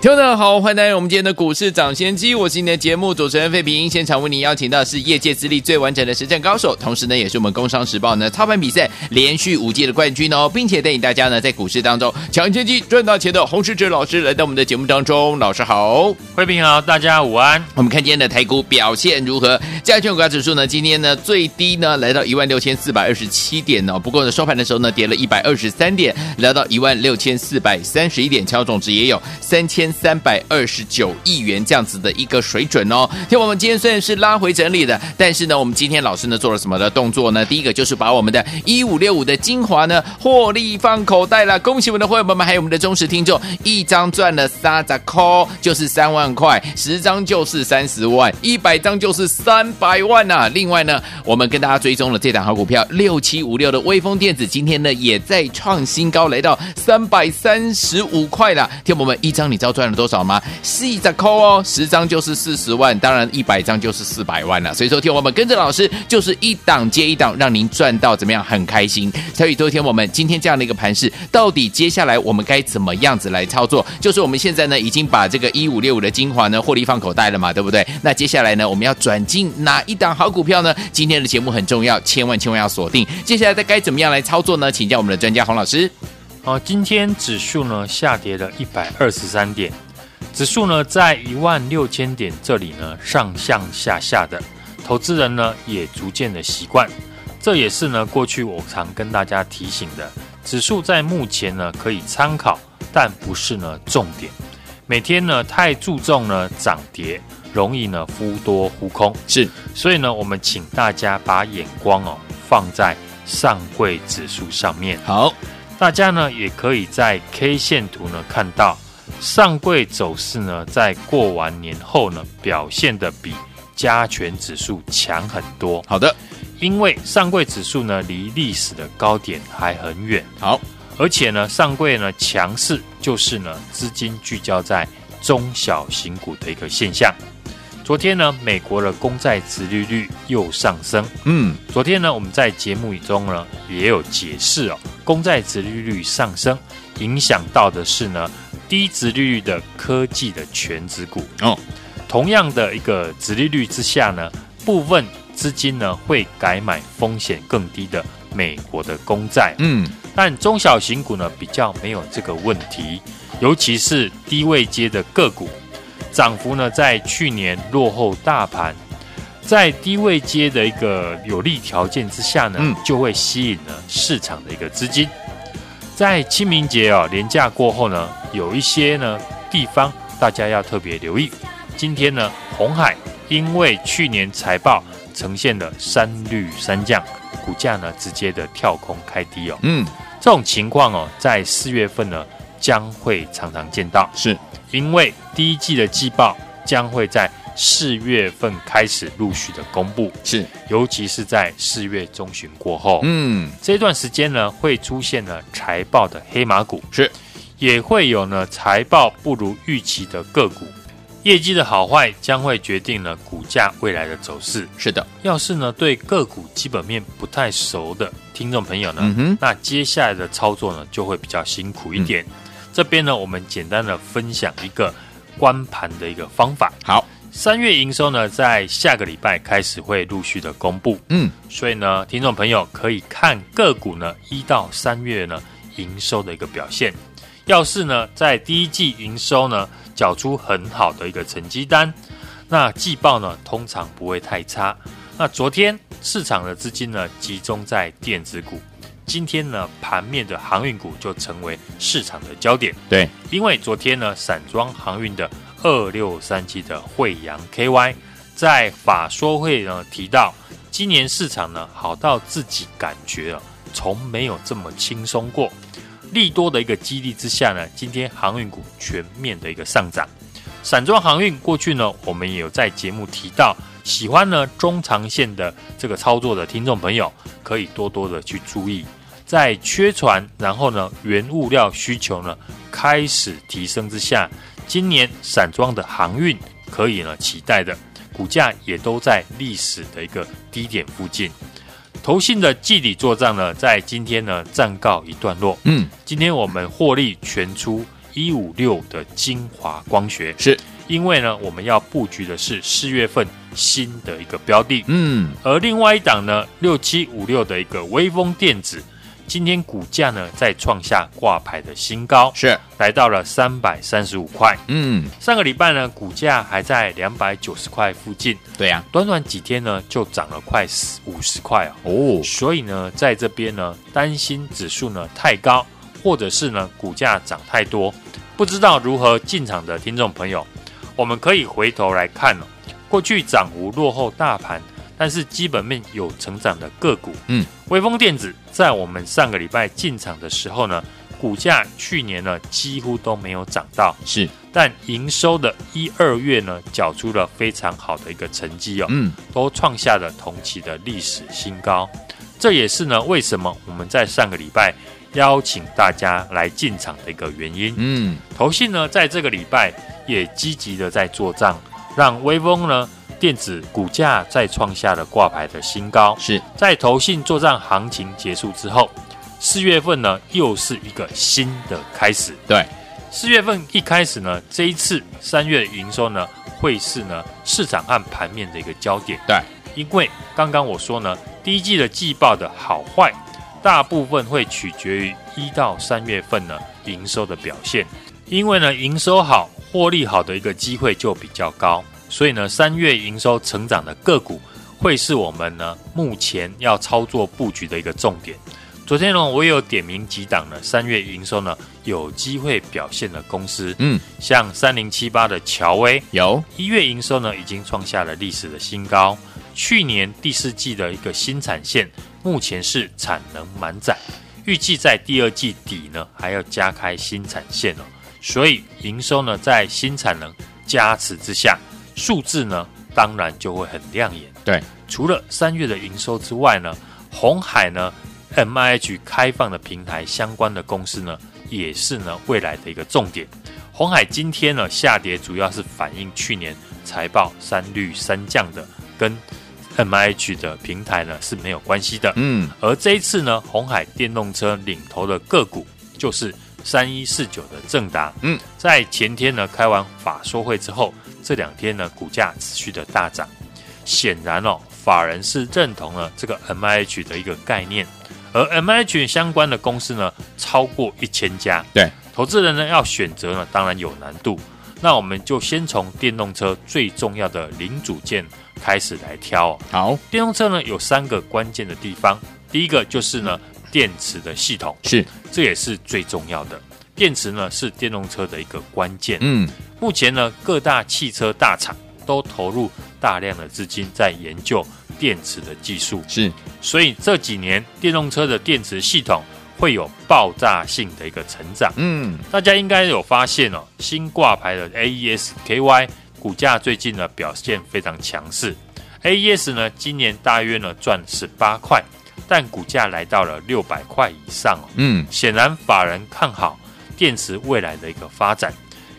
听众好，欢迎来到我们今天的股市涨先机，我是你的节目主持人费平。现场为您邀请到的是业界资历最完整的实战高手，同时呢，也是我们工商时报呢操盘比赛连续五届的冠军哦，并且带领大家呢在股市当中抢先机赚大钱的洪世哲老师来到我们的节目当中。老师好，费平好，大家午安。我们看今天的台股表现如何？加权股价指数呢，今天呢最低呢来到一万六千四百二十七点哦，不过呢收盘的时候呢跌了一百二十三点，来到一万六千四百三十一点，成交总值也有三千三百二十九亿元这样子的一个水准哦。听我们今天虽然是拉回整理的，但是呢，我们今天老师呢做了什么的动作呢？第一个就是把我们的一五六五的精华呢获利放口袋了。恭喜我们的会员朋友们，还有我们的忠实听众，一张赚了三十块，就是三万块；十张就是三十万；一百张就是三百万呐、啊。另外呢，我们跟大家追踪了这档好股票六七五六的威锋电子，今天呢也在创新高，来到三百三十五块了。听我们一张，你知道赚赚了多少？吗？细着抠哦，十张就是四十万，当然一百张就是四百万了。所以说，听我们跟着老师，就是一档接一档，让您赚到怎么样？很开心。所以，昨天我们今天这样的一个盘势，到底接下来我们该怎么样子来操作？就是我们现在呢，已经把这个一五六五的精华呢获利放口袋了嘛，对不对？那接下来呢，我们要转进哪一档好股票呢？今天的节目很重要，千万千万要锁定。接下来该怎么样来操作呢？请教我们的专家洪老师。好，今天指数呢下跌了一百二十三点。指数呢，在一万六千点这里呢，上上下下的，投资人呢也逐渐的习惯。这也是呢，过去我常跟大家提醒的，指数在目前呢可以参考，但不是呢重点。每天呢太注重呢涨跌，容易呢忽多忽空。是，所以呢，我们请大家把眼光哦放在上柜指数上面。好，大家呢也可以在 K 线图呢看到。上柜走势呢，在过完年后呢，表现的比加权指数强很多。好的，因为上柜指数呢，离历史的高点还很远。好，而且呢，上柜呢强势，就是呢资金聚焦在中小型股的一个现象。昨天呢，美国的公债殖利率又上升。嗯，昨天呢，我们在节目中呢也有解释哦，公债殖利率上升影响到的是呢。低殖利率的科技的全值股哦，同样的一个殖利率之下呢，部分资金呢会改买风险更低的美国的公债。嗯，但中小型股呢比较没有这个问题，尤其是低位阶的个股，涨幅呢在去年落后大盘，在低位接的一个有利条件之下呢，嗯，就会吸引了市场的一个资金。在清明节哦，连假过后呢，有一些呢地方大家要特别留意。今天呢，红海因为去年财报呈现了三绿三降，股价呢直接的跳空开低哦。嗯，这种情况哦，在四月份呢将会常常见到，是。因为第一季的季报将会在。四月份开始陆续的公布，是，尤其是在四月中旬过后，嗯，这段时间呢，会出现了财报的黑马股，是，也会有呢财报不如预期的个股，业绩的好坏将会决定了股价未来的走势。是的，要是呢对个股基本面不太熟的听众朋友呢，嗯，那接下来的操作呢就会比较辛苦一点。嗯、这边呢，我们简单的分享一个观盘的一个方法。好。三月营收呢，在下个礼拜开始会陆续的公布，嗯，所以呢，听众朋友可以看个股呢一到三月呢营收的一个表现。要是呢在第一季营收呢缴出很好的一个成绩单，那季报呢通常不会太差。那昨天市场的资金呢集中在电子股，今天呢盘面的航运股就成为市场的焦点。对，因为昨天呢散装航运的。二六三七的惠阳 KY 在法说会呢提到，今年市场呢好到自己感觉啊，从没有这么轻松过。利多的一个激励之下呢，今天航运股全面的一个上涨。散装航运过去呢，我们也有在节目提到，喜欢呢中长线的这个操作的听众朋友，可以多多的去注意，在缺船，然后呢原物料需求呢开始提升之下，今年散装的航运可以呢期待的，股价也都在历史的一个低点附近。投信的季底作战呢，在今天呢暂告一段落。嗯，今天我们获利全出一五六的精华光学，是因为呢我们要布局的是四月份新的一个标的。嗯，而另外一档呢六七五六的一个微风电子。今天股价呢再创下挂牌的新高，是来到了三百三十五块。嗯，上个礼拜呢股价还在两百九十块附近。对呀、啊，短短几天呢就涨了快五十块啊。哦，所以呢在这边呢担心指数呢太高，或者是呢股价涨太多，不知道如何进场的听众朋友，我们可以回头来看哦，过去涨幅落后大盘。但是基本面有成长的个股，嗯，微风电子在我们上个礼拜进场的时候呢，股价去年呢几乎都没有涨到，是，但营收的一二月呢，缴出了非常好的一个成绩哦，嗯，都创下了同期的历史新高，这也是呢为什么我们在上个礼拜邀请大家来进场的一个原因，嗯，投信呢在这个礼拜也积极的在做账，让威风呢。电子股价再创下了挂牌的新高，是在投信作战行情结束之后，四月份呢又是一个新的开始。对，四月份一开始呢，这一次三月营收呢会是呢市场和盘面的一个焦点。对，因为刚刚我说呢，第一季的季报的好坏，大部分会取决于一到三月份呢营收的表现，因为呢营收好、获利好的一个机会就比较高。所以呢，三月营收成长的个股会是我们呢目前要操作布局的一个重点。昨天呢，我也有点名几档呢，三月营收呢有机会表现的公司，嗯，像三零七八的乔威，有一月营收呢已经创下了历史的新高。去年第四季的一个新产线目前是产能满载，预计在第二季底呢还要加开新产线哦，所以营收呢在新产能加持之下。数字呢，当然就会很亮眼。对，除了三月的营收之外呢，红海呢，M I H 开放的平台相关的公司呢，也是呢未来的一个重点。红海今天呢下跌，主要是反映去年财报三率三降的，跟 M I H 的平台呢是没有关系的。嗯，而这一次呢，红海电动车领头的个股就是三一四九的正达。嗯，在前天呢开完法说会之后。这两天呢，股价持续的大涨，显然哦，法人是认同了这个 MIH 的一个概念，而 MIH 相关的公司呢，超过一千家。对，投资人呢要选择呢，当然有难度。那我们就先从电动车最重要的零组件开始来挑。好，电动车呢有三个关键的地方，第一个就是呢电池的系统，是，这也是最重要的。电池呢是电动车的一个关键。嗯，目前呢各大汽车大厂都投入大量的资金在研究电池的技术。是，所以这几年电动车的电池系统会有爆炸性的一个成长。嗯，大家应该有发现哦，新挂牌的 AES KY 股价最近呢表现非常强势。AES 呢今年大约呢赚十八块，但股价来到了六百块以上哦。嗯，显然法人看好。电池未来的一个发展，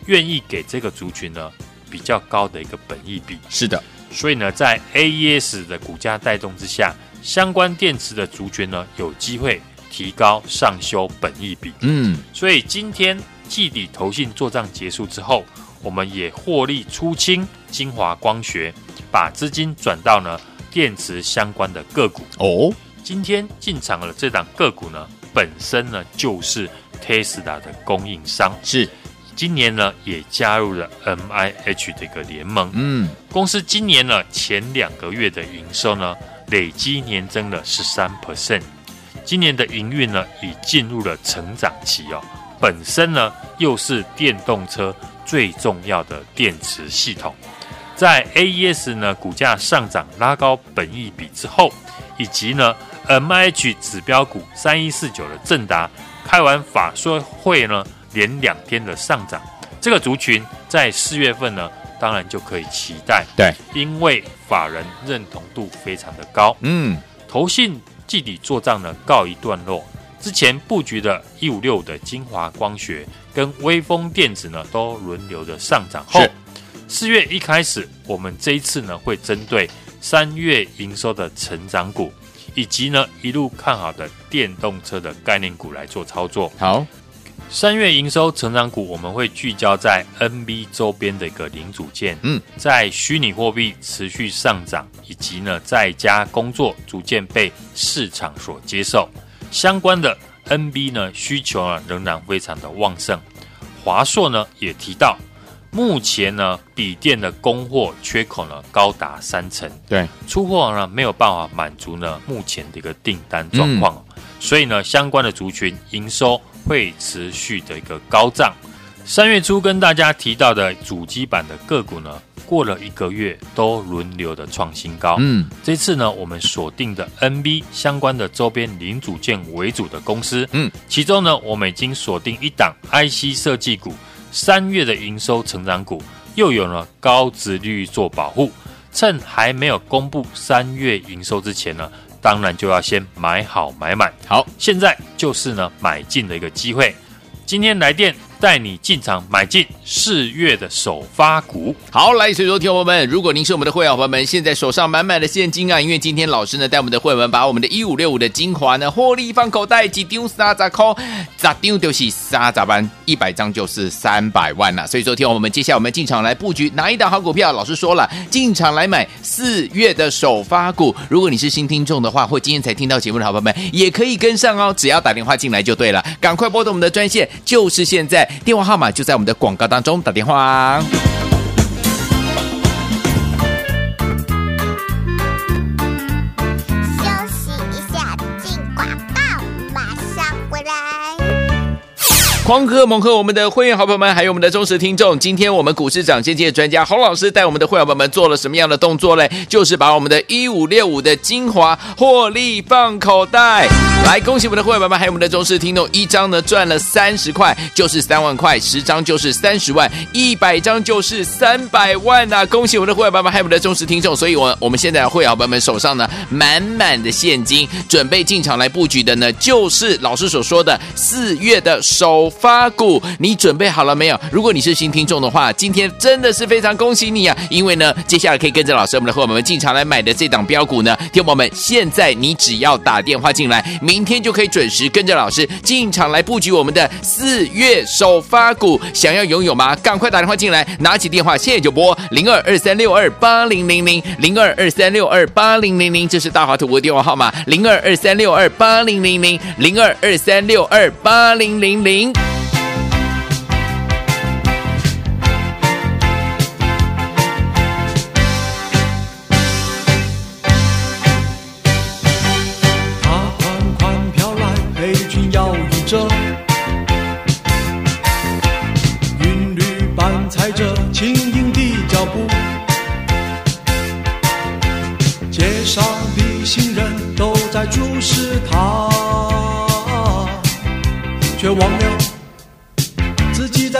愿意给这个族群呢比较高的一个本益比。是的，所以呢，在 AES 的股价带动之下，相关电池的族群呢有机会提高上修本益比。嗯，所以今天季底投信做账结束之后，我们也获利出清晶华光学，把资金转到呢电池相关的个股。哦，今天进场的这档个股呢，本身呢就是。Tesla 的供应商是今年呢也加入了 MIH 的一个联盟。嗯，公司今年呢前两个月的营收呢累积年增了十三 percent，今年的营运呢已进入了成长期哦。本身呢又是电动车最重要的电池系统，在 AES 呢股价上涨拉高本益比之后，以及呢 MIH 指标股三一四九的正达。开完法说会呢，连两天的上涨，这个族群在四月份呢当然就可以期待。对，因为法人认同度非常的高。嗯，投信季底做账呢告一段落，之前布局的一五六的精华光学跟微风电子呢都轮流的上涨后，四月一开始，我们这一次呢会针对三月营收的成长股，以及呢一路看好的电动车的概念股来做操作。好。三月营收成长股，我们会聚焦在 NB 周边的一个零组件，嗯，在虚拟货币持续上涨，以及呢在家工作逐渐被市场所接受，相关的 NB 呢需求呢仍然非常的旺盛。华硕呢也提到，目前呢笔电的供货缺口呢高达三成，对，出货呢没有办法满足呢目前的一个订单状况，嗯、所以呢相关的族群营收。会持续的一个高涨。三月初跟大家提到的主机板的个股呢，过了一个月都轮流的创新高。嗯，这次呢，我们锁定的 NB 相关的周边零组件为主的公司，嗯，其中呢，我们已经锁定一档 IC 设计股，三月的营收成长股，又有了高值利率做保护，趁还没有公布三月营收之前呢。当然就要先买好买满，好，现在就是呢买进的一个机会。今天来电。带你进场买进四月的首发股，好，来，所以说，听众朋友们，如果您是我们的会员朋友们，现在手上满满的现金啊，因为今天老师呢带我们的会员们把我们的一五六五的精华呢获利放口袋，几丢三咋扣，咋丢就是三十万，一百张就是三百万了。所以说，听我们接下来我们进场来布局哪一档好股票？老师说了，进场来买四月的首发股。如果你是新听众的话，或今天才听到节目的好朋友们，也可以跟上哦，只要打电话进来就对了，赶快拨通我们的专线，就是现在。电话号码就在我们的广告当中，打电话。狂贺猛贺我们的会员好朋友们，还有我们的忠实听众。今天我们股市涨先机的专家洪老师带我们的会员朋友们做了什么样的动作嘞？就是把我们的一五六五的精华获利放口袋。来，恭喜我们的会员朋友们，还有我们的忠实听众，一张呢赚了三十块，就是三万块；十张就是三十万；一百张就是三百万呐、啊！恭喜我们的会员朋友们，还有我们的忠实听众。所以，我我们现在会员朋友们手上呢满满的现金，准备进场来布局的呢，就是老师所说的四月的首。发股，你准备好了没有？如果你是新听众的话，今天真的是非常恭喜你啊！因为呢，接下来可以跟着老师我们的伙伴们进场来买的这档标股呢，听友们，现在你只要打电话进来，明天就可以准时跟着老师进场来布局我们的四月首发股。想要拥有吗？赶快打电话进来，拿起电话现在就拨零二二三六二八零零零零二二三六二八零零零，这是大华图的电话号码零二二三六二八零零零零二二三六二八零零零。他。款款飘来黑裙摇曳着韵律般踩着轻盈的脚步街上的行人都在注视他却忘了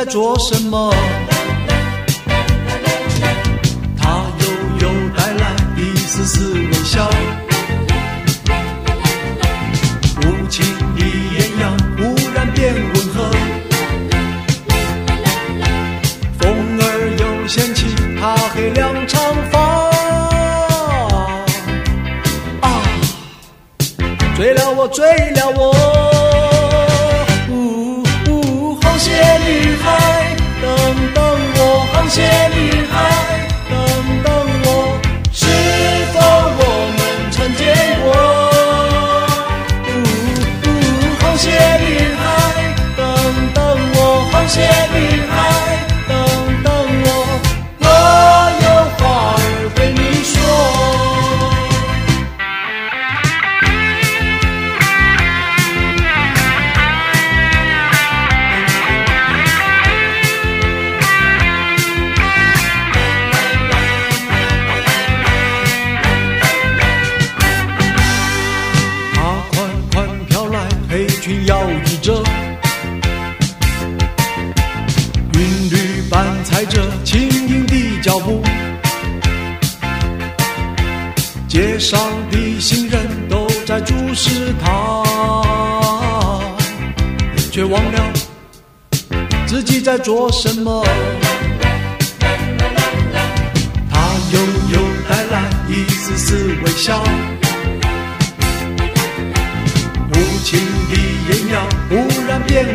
在做什么？他悠悠带来一丝丝做什么？他悠悠带来一丝丝微笑，无情的野鸟忽然变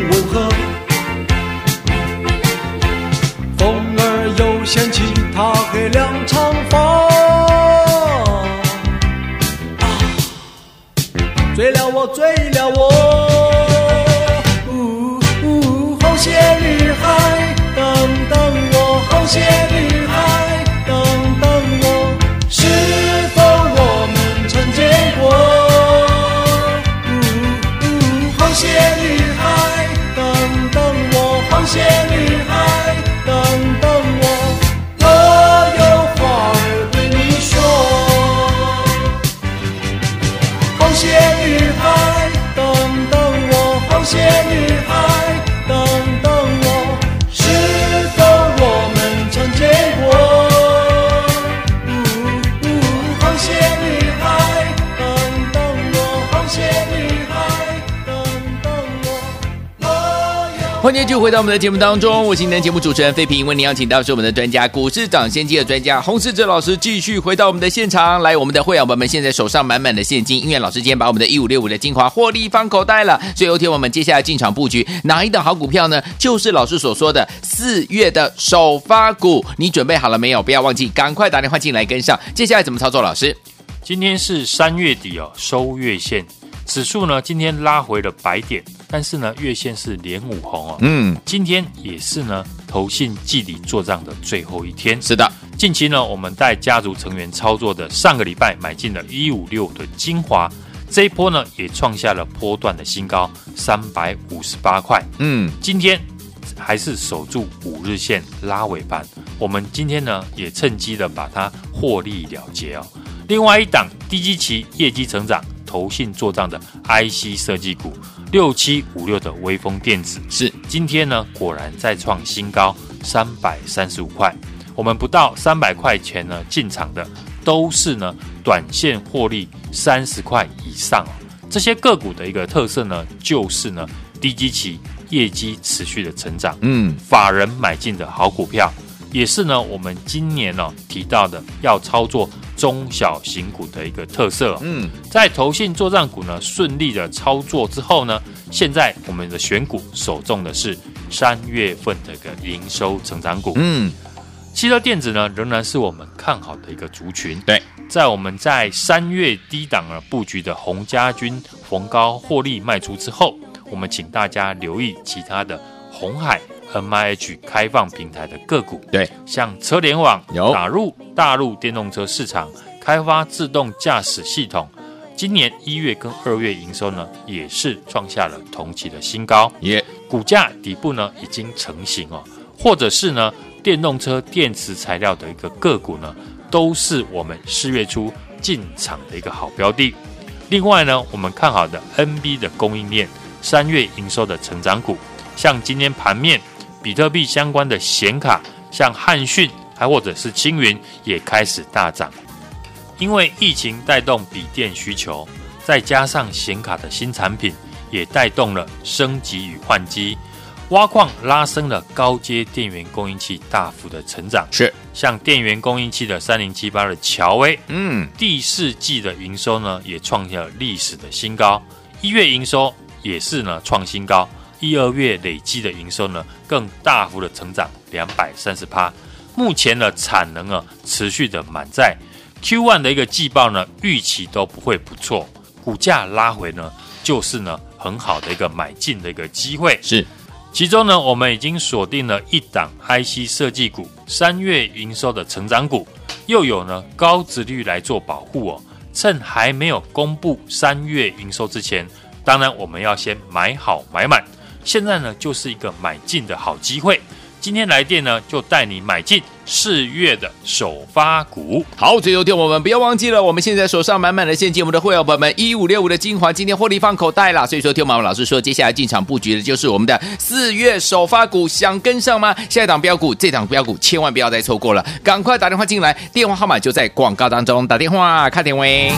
欢迎继续回到我们的节目当中，我是今天节目主持人费平。为您邀请到是我们的专家，股市涨先机的专家洪世哲老师，继续回到我们的现场来。我们的会员朋友们现在手上满满的现金，因为老师今天把我们的一五六五的精华获利放口袋了。所以有天我们接下来进场布局哪一档好股票呢？就是老师所说的四月的首发股，你准备好了没有？不要忘记，赶快打电话进来跟上。接下来怎么操作？老师，今天是三月底哦，收月线。指数呢，今天拉回了百点，但是呢，月线是连五红哦。嗯，今天也是呢，投信季底做账的最后一天。是的，近期呢，我们带家族成员操作的上个礼拜买进了一五六的精华，这一波呢，也创下了波段的新高，三百五十八块。嗯，今天还是守住五日线拉尾盘，我们今天呢，也趁机的把它获利了结哦。另外一档低基期业绩成长。投信做账的 IC 设计股六七五六的微风电子是今天呢，果然再创新高三百三十五块。我们不到三百块钱呢进场的都是呢短线获利三十块以上。这些个股的一个特色呢，就是呢低基期业绩持续的成长，嗯，法人买进的好股票，也是呢我们今年呢提到的要操作。中小型股的一个特色，嗯，在投信作战股呢顺利的操作之后呢，现在我们的选股首重的是三月份的一个营收成长股，嗯，汽车电子呢仍然是我们看好的一个族群，对，在我们在三月低档啊布局的红家军逢高获利卖出之后，我们请大家留意其他的红海。MIH 开放平台的个股，对，像车联网有打入大陆电动车市场，开发自动驾驶系统，今年一月跟二月营收呢，也是创下了同期的新高，耶股价底部呢已经成型哦，或者是呢电动车电池材料的一个个股呢，都是我们四月初进场的一个好标的。另外呢，我们看好的 NB 的供应链三月营收的成长股，像今天盘面。比特币相关的显卡，像汉讯还或者是青云也开始大涨，因为疫情带动笔电需求，再加上显卡的新产品也带动了升级与换机，挖矿拉升了高阶电源供应器大幅的成长。是像电源供应器的三零七八的乔威，嗯，第四季的营收呢也创下了历史的新高，一月营收也是呢创新高。一二月累计的营收呢，更大幅的成长两百三十趴。目前的产能啊，持续的满载。Q1 的一个季报呢，预期都不会不错。股价拉回呢，就是呢很好的一个买进的一个机会。是，其中呢，我们已经锁定了一档 IC 设计股，三月营收的成长股，又有呢高值率来做保护哦。趁还没有公布三月营收之前，当然我们要先买好买满。现在呢，就是一个买进的好机会。今天来电呢，就带你买进四月的首发股。好，最后听我们不要忘记了，我们现在手上满满的现金，我们的会员朋友们一五六五的精华，今天获利放口袋了。所以说，听我们老师说，接下来进场布局的就是我们的四月首发股，想跟上吗？下一档标股，这档标股千万不要再错过了，赶快打电话进来，电话号码就在广告当中，打电话，看电位。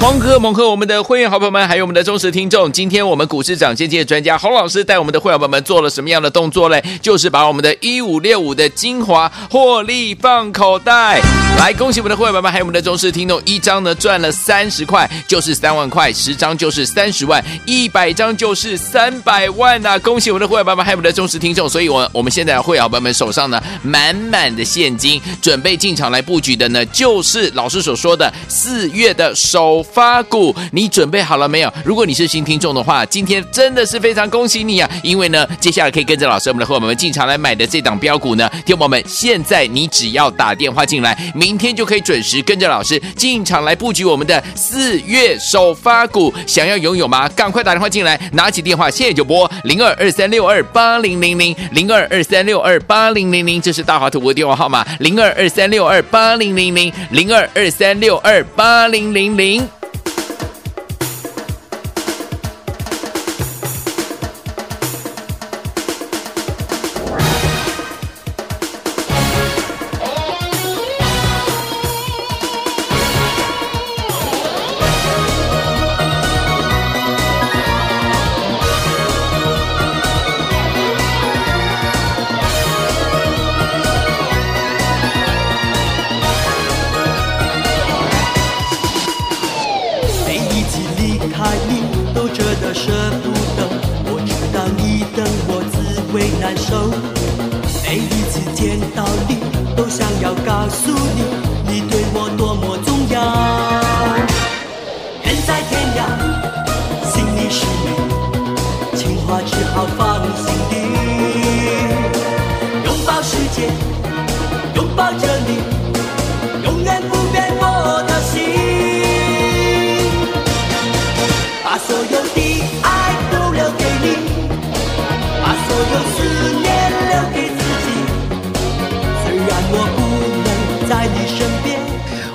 狂哥猛贺我们的会员好朋友们，还有我们的忠实听众。今天我们股市涨先机的专家洪老师带我们的会员朋友们做了什么样的动作嘞？就是把我们的一五六五的精华获利放口袋。来，恭喜我们的会员朋友们，还有我们的忠实听众，一张呢赚了三十块，就是三万块；十张就是三十万；一百张就是三百万呐、恭喜我们的会员朋友们，还有我们的忠实听众。所以我，我们现在会员朋友们手上呢满满的现金，准备进场来布局的呢，就是老师所说的四月的首发股，你准备好了没有？如果你是新听众的话，今天真的是非常恭喜你啊！因为呢，接下来可以跟着老师，我们的伙伴们进场来买的这档标股呢，听我们现在你只要打电话进来，明天就可以准时跟着老师进场来布局我们的四月首发股。想要拥有吗？赶快打电话进来，拿起电话现在就拨零二二三六二八零零零零二二三六二八零零零，这是大华图的电话号码零二二三六二八零零零零二二三六二八零零零。Go.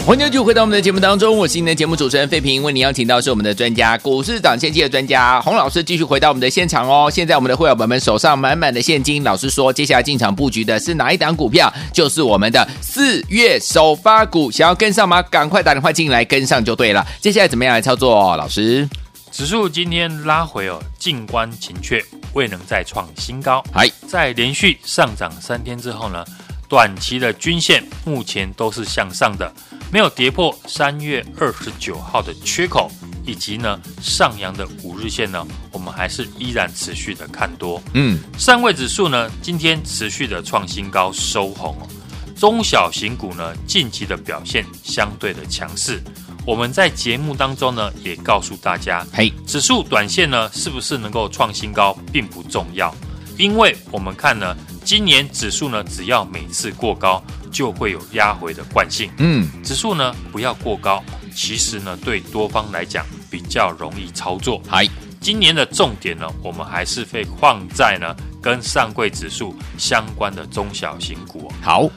欢迎继续回到我们的节目当中，我是您的节目主持人费平，为您邀请到是我们的专家，股市涨先机的专家洪老师，继续回到我们的现场哦。现在我们的会员们手上满满的现金，老师说接下来进场布局的是哪一档股票？就是我们的四月首发股，想要跟上吗？赶快打电话进来跟上就对了。接下来怎么样来操作？老师，指数今天拉回哦，静观情却，未能再创新高。还，在连续上涨三天之后呢，短期的均线目前都是向上的，没有跌破三月二十九号的缺口，以及呢上扬的五日线呢，我们还是依然持续的看多。嗯，上位指数呢今天持续的创新高收红哦，中小型股呢近期的表现相对的强势。我们在节目当中呢也告诉大家，嘿，指数短线呢是不是能够创新高并不重要，因为我们看呢。今年指数呢，只要每次过高，就会有压回的惯性。嗯，指数呢不要过高，其实呢对多方来讲比较容易操作。嗨，今年的重点呢，我们还是会放在呢跟上柜指数相关的中小型股。好，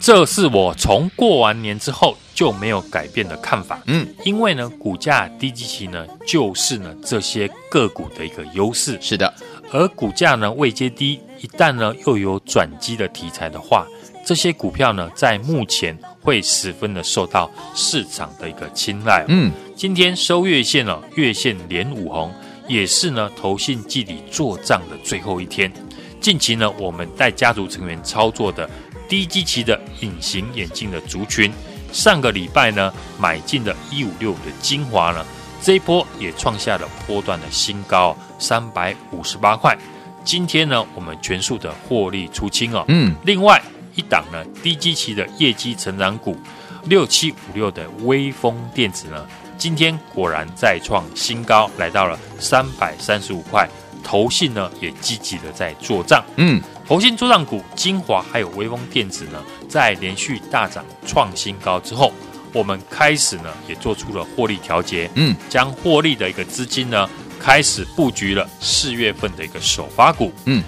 这是我从过完年之后就没有改变的看法。嗯，因为呢股价低基期呢，就是呢这些个股的一个优势。是的，而股价呢未接低。一旦呢又有转机的题材的话，这些股票呢在目前会十分的受到市场的一个青睐。嗯，今天收月线了，月线连五红，也是呢投信季底做账的最后一天。近期呢我们带家族成员操作的低基期的隐形眼镜的族群，上个礼拜呢买进的一五六五的精华呢，这一波也创下了波段的新高，三百五十八块。今天呢，我们全数的获利出清哦。嗯，另外一档呢，低基期的业绩成长股六七五六的微风电子呢，今天果然再创新高，来到了三百三十五块。投信呢也积极的在做账。嗯，投信做账股精华还有微风电子呢，在连续大涨创新高之后，我们开始呢也做出了获利调节。嗯，将获利的一个资金呢。开始布局了四月份的一个首发股，嗯，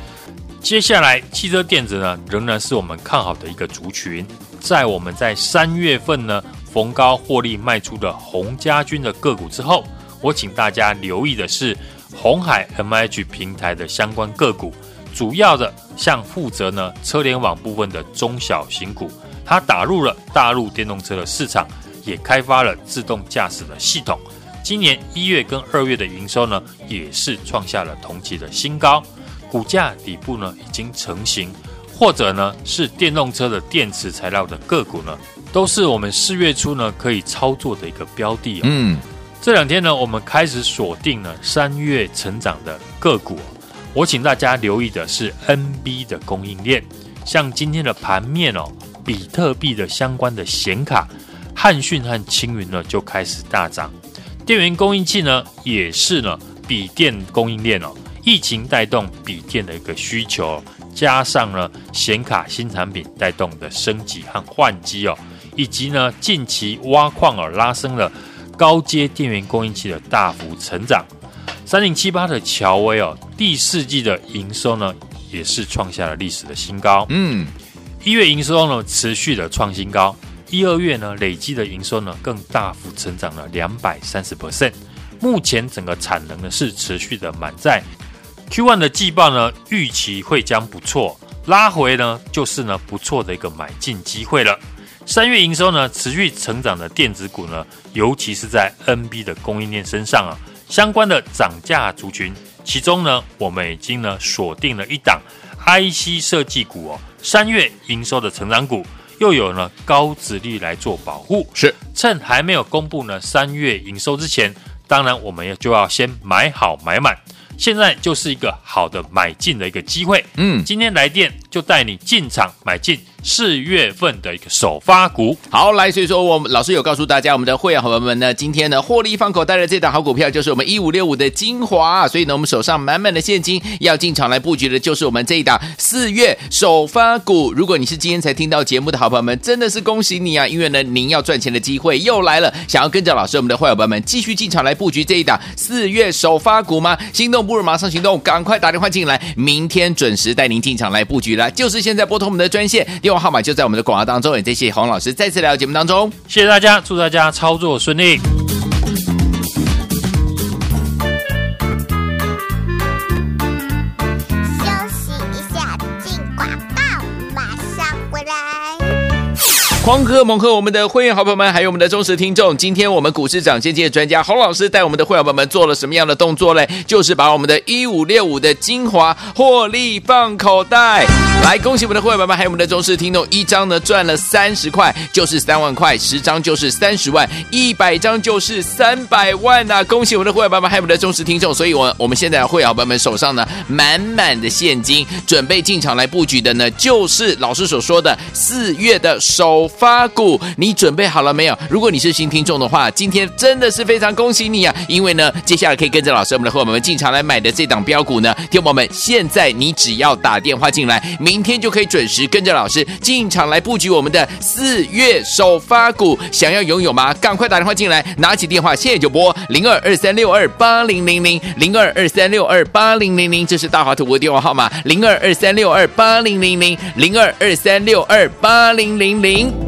接下来汽车电子呢仍然是我们看好的一个族群。在我们在三月份呢逢高获利卖出的红家军的个股之后，我请大家留意的是红海 MH 平台的相关个股，主要的像负责呢车联网部分的中小型股，它打入了大陆电动车的市场，也开发了自动驾驶的系统。今年一月跟二月的营收呢，也是创下了同期的新高。股价底部呢已经成型，或者呢是电动车的电池材料的个股呢，都是我们四月初呢可以操作的一个标的哦。嗯，这两天呢，我们开始锁定了三月成长的个股。我请大家留意的是 NB 的供应链，像今天的盘面哦，比特币的相关的显卡、汉讯和青云呢就开始大涨。电源供应器呢也是呢，笔电供应链哦。疫情带动笔电的一个需求，加上呢显卡新产品带动的升级和换机哦，以及呢近期挖矿而拉升了高阶电源供应器的大幅成长。三零七八的乔威哦，第四季的营收呢也是创下了历史的新高。嗯，一月营收呢持续的创新高，一二月呢累计的营收呢更大幅成长了两百三十 percent。目前整个产能呢是持续的满载。Q1 的季报呢，预期会将不错，拉回呢就是呢不错的一个买进机会了。三月营收呢持续成长的电子股呢，尤其是在 NB 的供应链身上啊，相关的涨价族群，其中呢我们已经呢锁定了一档 IC 设计股哦，三月营收的成长股，又有呢高殖利率来做保护，是趁还没有公布呢三月营收之前，当然我们也就要先买好买满。现在就是一个好的买进的一个机会。嗯，今天来电就带你进场买进四月份的一个首发股。好，来，所以说我们老师有告诉大家，我们的会员朋友们呢，今天呢获利放口袋的这档好股票就是我们一五六五的精华。所以呢，我们手上满满的现金要进场来布局的，就是我们这一档四月首发股。如果你是今天才听到节目的好朋友们，真的是恭喜你啊！因为呢，您要赚钱的机会又来了。想要跟着老师，我们的会员朋友们继续进场来布局这一档四月首发股吗？心动不如马上行动，赶快打电话进来，明天准时带您进场来布局了。就是现在拨通我们的专线，电话号码就在我们的广告当中。也谢谢洪老师再次来到节目当中，谢谢大家，祝大家操作顺利。黄哥猛贺我们的会员好朋友们，还有我们的忠实听众。今天我们股市涨先机的专家洪老师带我们的会员朋友们做了什么样的动作嘞？就是把我们的一五六五的精华获利放口袋。来，恭喜我们的会员朋友们，还有我们的忠实听众，一张呢赚了三十块，就是三万块；十张就是三十万；一百张就是三百万呐、啊！恭喜我们的会员朋友们，还有我们的忠实听众。所以我，我们现在会员朋友们手上呢满满的现金，准备进场来布局的呢，就是老师所说的四月的首。发股，你准备好了没有？如果你是新听众的话，今天真的是非常恭喜你啊！因为呢，接下来可以跟着老师我们的伙伴们进场来买的这档标股呢，听友们，现在你只要打电话进来，明天就可以准时跟着老师进场来布局我们的四月首发股。想要拥有吗？赶快打电话进来，拿起电话现在就拨零二二三六二八零零零零二二三六二八零零零，这是大华图的电话号码零二二三六二八零零零零二二三六二八零零零。